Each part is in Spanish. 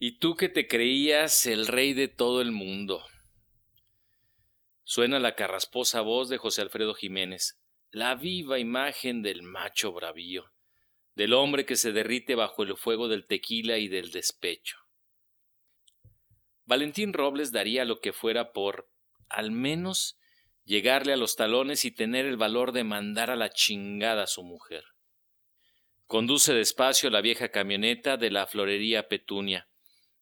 Y tú que te creías el rey de todo el mundo. Suena la carrasposa voz de José Alfredo Jiménez, la viva imagen del macho bravío, del hombre que se derrite bajo el fuego del tequila y del despecho. Valentín Robles daría lo que fuera por, al menos, llegarle a los talones y tener el valor de mandar a la chingada a su mujer. Conduce despacio la vieja camioneta de la florería Petunia,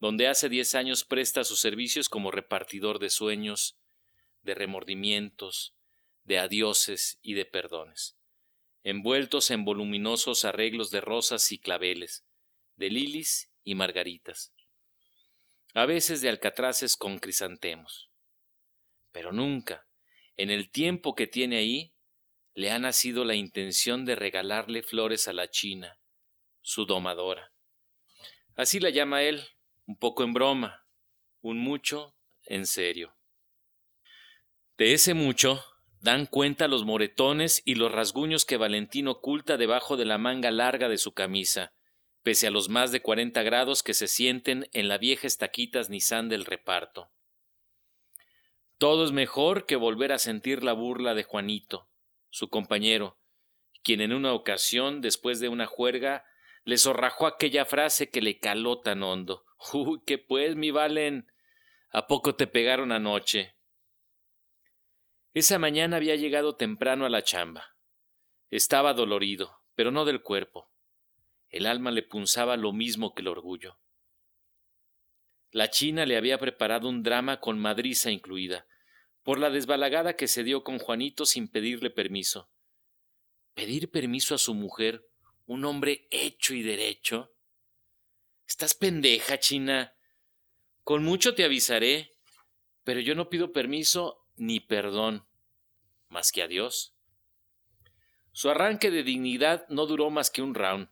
donde hace diez años presta sus servicios como repartidor de sueños, de remordimientos, de adioses y de perdones, envueltos en voluminosos arreglos de rosas y claveles, de lilis y margaritas, a veces de alcatraces con crisantemos. Pero nunca, en el tiempo que tiene ahí, le ha nacido la intención de regalarle flores a la China, su domadora. Así la llama él, un poco en broma, un mucho en serio. De ese mucho dan cuenta los moretones y los rasguños que Valentín oculta debajo de la manga larga de su camisa, pese a los más de cuarenta grados que se sienten en la vieja estaquitas Nissan del reparto. Todo es mejor que volver a sentir la burla de Juanito, su compañero, quien en una ocasión, después de una juerga, le zorrajó aquella frase que le caló tan hondo. Uy, que pues, mi Valen. ¿A poco te pegaron anoche? Esa mañana había llegado temprano a la chamba. Estaba dolorido, pero no del cuerpo. El alma le punzaba lo mismo que el orgullo. La China le había preparado un drama con madriza incluida, por la desbalagada que se dio con Juanito sin pedirle permiso. ¿Pedir permiso a su mujer, un hombre hecho y derecho? Estás pendeja, China. Con mucho te avisaré, pero yo no pido permiso ni perdón, más que a Dios. Su arranque de dignidad no duró más que un round.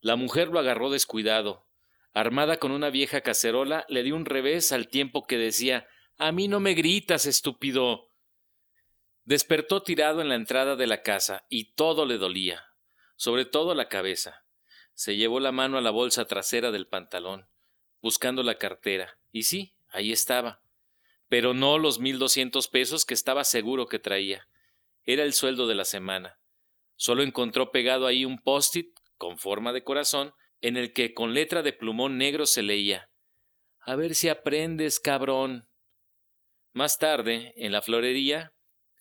La mujer lo agarró descuidado. Armada con una vieja cacerola, le dio un revés al tiempo que decía A mí no me gritas, estúpido. Despertó tirado en la entrada de la casa, y todo le dolía, sobre todo la cabeza. Se llevó la mano a la bolsa trasera del pantalón, buscando la cartera, y sí, ahí estaba. Pero no los mil doscientos pesos que estaba seguro que traía. Era el sueldo de la semana. Solo encontró pegado ahí un post-it con forma de corazón, en el que con letra de plumón negro se leía A ver si aprendes, cabrón. Más tarde, en la florería,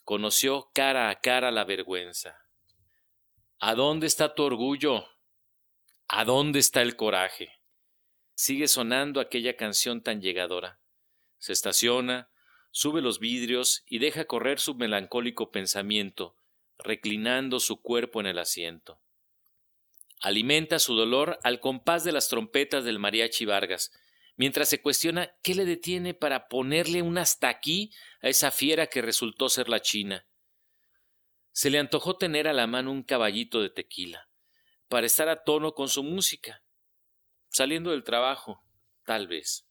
conoció cara a cara la vergüenza. ¿A dónde está tu orgullo? ¿A dónde está el coraje? Sigue sonando aquella canción tan llegadora. Se estaciona, sube los vidrios y deja correr su melancólico pensamiento, reclinando su cuerpo en el asiento. Alimenta su dolor al compás de las trompetas del mariachi Vargas, mientras se cuestiona qué le detiene para ponerle un hasta aquí a esa fiera que resultó ser la China. Se le antojó tener a la mano un caballito de tequila para estar a tono con su música. Saliendo del trabajo, tal vez.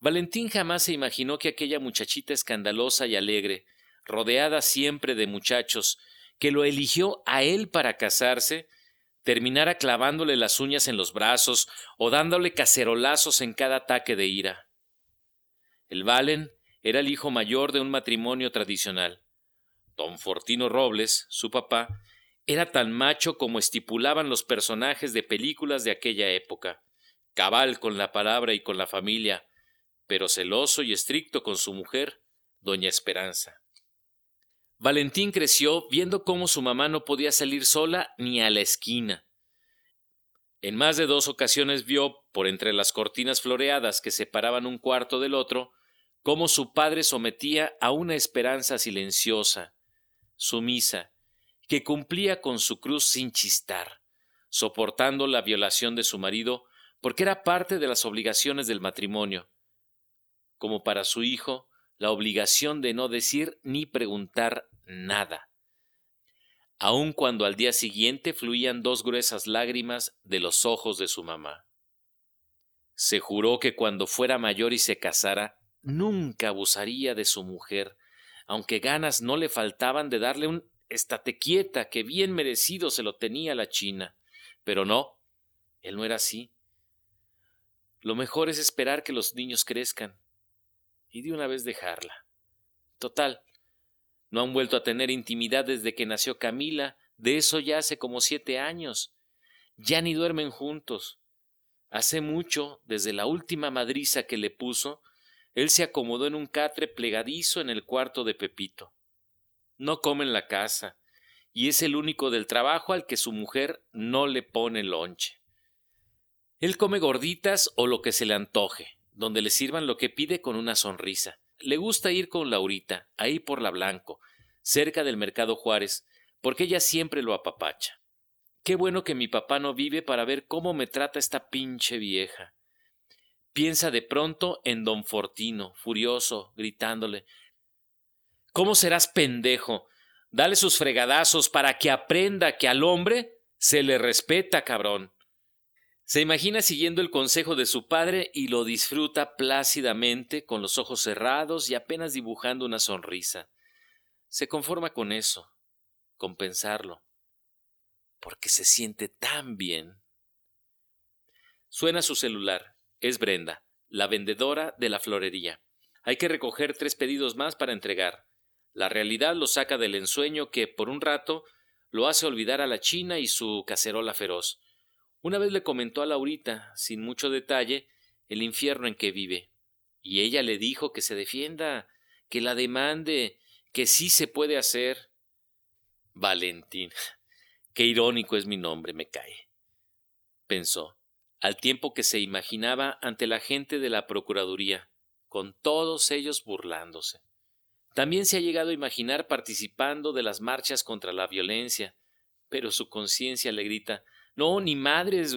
Valentín jamás se imaginó que aquella muchachita escandalosa y alegre, rodeada siempre de muchachos, que lo eligió a él para casarse, terminara clavándole las uñas en los brazos o dándole cacerolazos en cada ataque de ira. El Valen era el hijo mayor de un matrimonio tradicional. Don Fortino Robles, su papá, era tan macho como estipulaban los personajes de películas de aquella época, cabal con la palabra y con la familia, pero celoso y estricto con su mujer, doña Esperanza. Valentín creció viendo cómo su mamá no podía salir sola ni a la esquina. En más de dos ocasiones vio, por entre las cortinas floreadas que separaban un cuarto del otro, cómo su padre sometía a una esperanza silenciosa, sumisa, que cumplía con su cruz sin chistar, soportando la violación de su marido porque era parte de las obligaciones del matrimonio, como para su hijo la obligación de no decir ni preguntar nada, aun cuando al día siguiente fluían dos gruesas lágrimas de los ojos de su mamá. Se juró que cuando fuera mayor y se casara, nunca abusaría de su mujer, aunque ganas no le faltaban de darle un estate quieta, que bien merecido se lo tenía la China. Pero no, él no era así. Lo mejor es esperar que los niños crezcan y de una vez dejarla. Total, no han vuelto a tener intimidad desde que nació Camila, de eso ya hace como siete años. Ya ni duermen juntos. Hace mucho, desde la última madriza que le puso, él se acomodó en un catre plegadizo en el cuarto de Pepito. No come en la casa, y es el único del trabajo al que su mujer no le pone lonche. Él come gorditas o lo que se le antoje, donde le sirvan lo que pide con una sonrisa. Le gusta ir con Laurita, ahí por la Blanco, cerca del Mercado Juárez, porque ella siempre lo apapacha. Qué bueno que mi papá no vive para ver cómo me trata esta pinche vieja. Piensa de pronto en don Fortino, furioso, gritándole ¿Cómo serás pendejo? Dale sus fregadazos para que aprenda que al hombre se le respeta, cabrón. Se imagina siguiendo el consejo de su padre y lo disfruta plácidamente, con los ojos cerrados y apenas dibujando una sonrisa. Se conforma con eso, con pensarlo, porque se siente tan bien. Suena su celular. Es Brenda, la vendedora de la florería. Hay que recoger tres pedidos más para entregar. La realidad lo saca del ensueño que, por un rato, lo hace olvidar a la China y su cacerola feroz. Una vez le comentó a Laurita, sin mucho detalle, el infierno en que vive, y ella le dijo que se defienda, que la demande, que sí se puede hacer. Valentín. Qué irónico es mi nombre, me cae. Pensó al tiempo que se imaginaba ante la gente de la Procuraduría, con todos ellos burlándose. También se ha llegado a imaginar participando de las marchas contra la violencia, pero su conciencia le grita No, ni madres,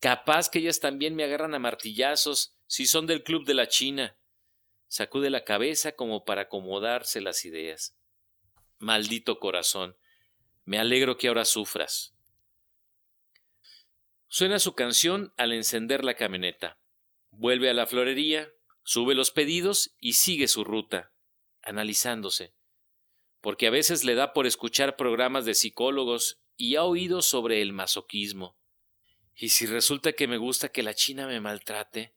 capaz que ellas también me agarran a martillazos si son del club de la China. Sacude la cabeza como para acomodarse las ideas. Maldito corazón, me alegro que ahora sufras. Suena su canción al encender la camioneta. Vuelve a la florería, sube los pedidos y sigue su ruta, analizándose. Porque a veces le da por escuchar programas de psicólogos y ha oído sobre el masoquismo. ¿Y si resulta que me gusta que la China me maltrate?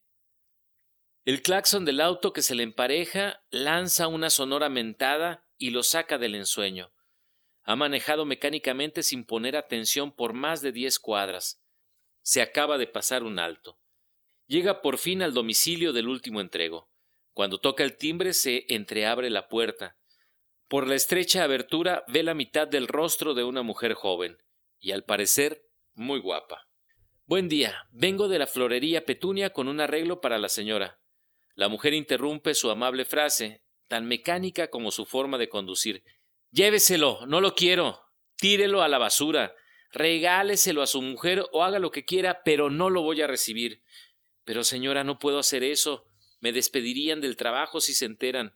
El claxon del auto que se le empareja lanza una sonora mentada y lo saca del ensueño. Ha manejado mecánicamente sin poner atención por más de diez cuadras se acaba de pasar un alto. Llega por fin al domicilio del último entrego. Cuando toca el timbre se entreabre la puerta. Por la estrecha abertura ve la mitad del rostro de una mujer joven, y al parecer muy guapa. Buen día, vengo de la florería Petunia con un arreglo para la señora. La mujer interrumpe su amable frase, tan mecánica como su forma de conducir. Lléveselo, no lo quiero. Tírelo a la basura regáleselo a su mujer o haga lo que quiera, pero no lo voy a recibir. Pero señora, no puedo hacer eso. Me despedirían del trabajo si se enteran.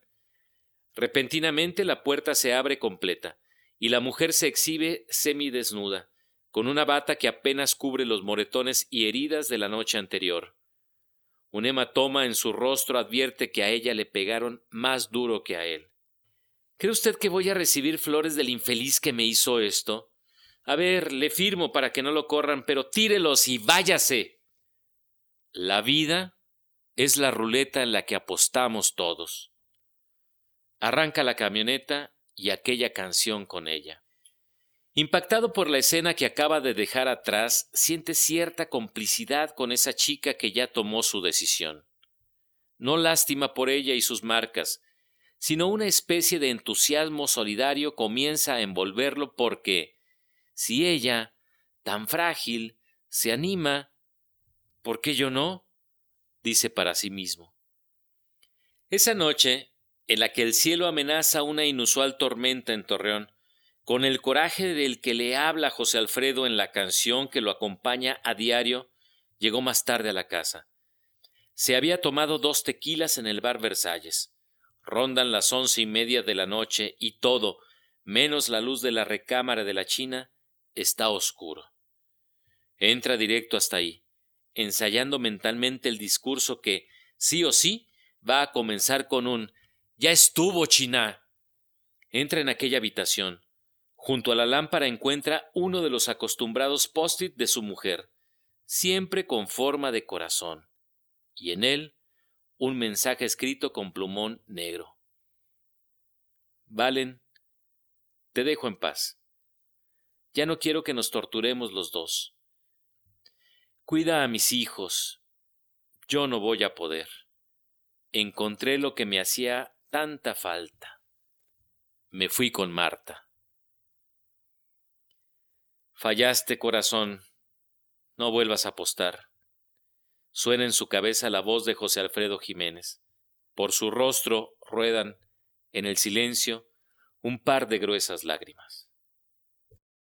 Repentinamente la puerta se abre completa, y la mujer se exhibe semidesnuda, con una bata que apenas cubre los moretones y heridas de la noche anterior. Un hematoma en su rostro advierte que a ella le pegaron más duro que a él. ¿Cree usted que voy a recibir flores del infeliz que me hizo esto? A ver, le firmo para que no lo corran, pero tírelos y váyase. La vida es la ruleta en la que apostamos todos. Arranca la camioneta y aquella canción con ella. Impactado por la escena que acaba de dejar atrás, siente cierta complicidad con esa chica que ya tomó su decisión. No lástima por ella y sus marcas, sino una especie de entusiasmo solidario comienza a envolverlo porque, si ella, tan frágil, se anima, ¿por qué yo no? Dice para sí mismo. Esa noche, en la que el cielo amenaza una inusual tormenta en Torreón, con el coraje del que le habla José Alfredo en la canción que lo acompaña a diario, llegó más tarde a la casa. Se había tomado dos tequilas en el bar Versalles. Rondan las once y media de la noche y todo, menos la luz de la recámara de la China, está oscuro. Entra directo hasta ahí, ensayando mentalmente el discurso que, sí o sí, va a comenzar con un Ya estuvo, China. Entra en aquella habitación. Junto a la lámpara encuentra uno de los acostumbrados post-it de su mujer, siempre con forma de corazón. y en él un mensaje escrito con plumón negro. Valen, te dejo en paz. Ya no quiero que nos torturemos los dos. Cuida a mis hijos. Yo no voy a poder. Encontré lo que me hacía tanta falta. Me fui con Marta. Fallaste, corazón. No vuelvas a apostar. Suena en su cabeza la voz de José Alfredo Jiménez. Por su rostro ruedan, en el silencio, un par de gruesas lágrimas.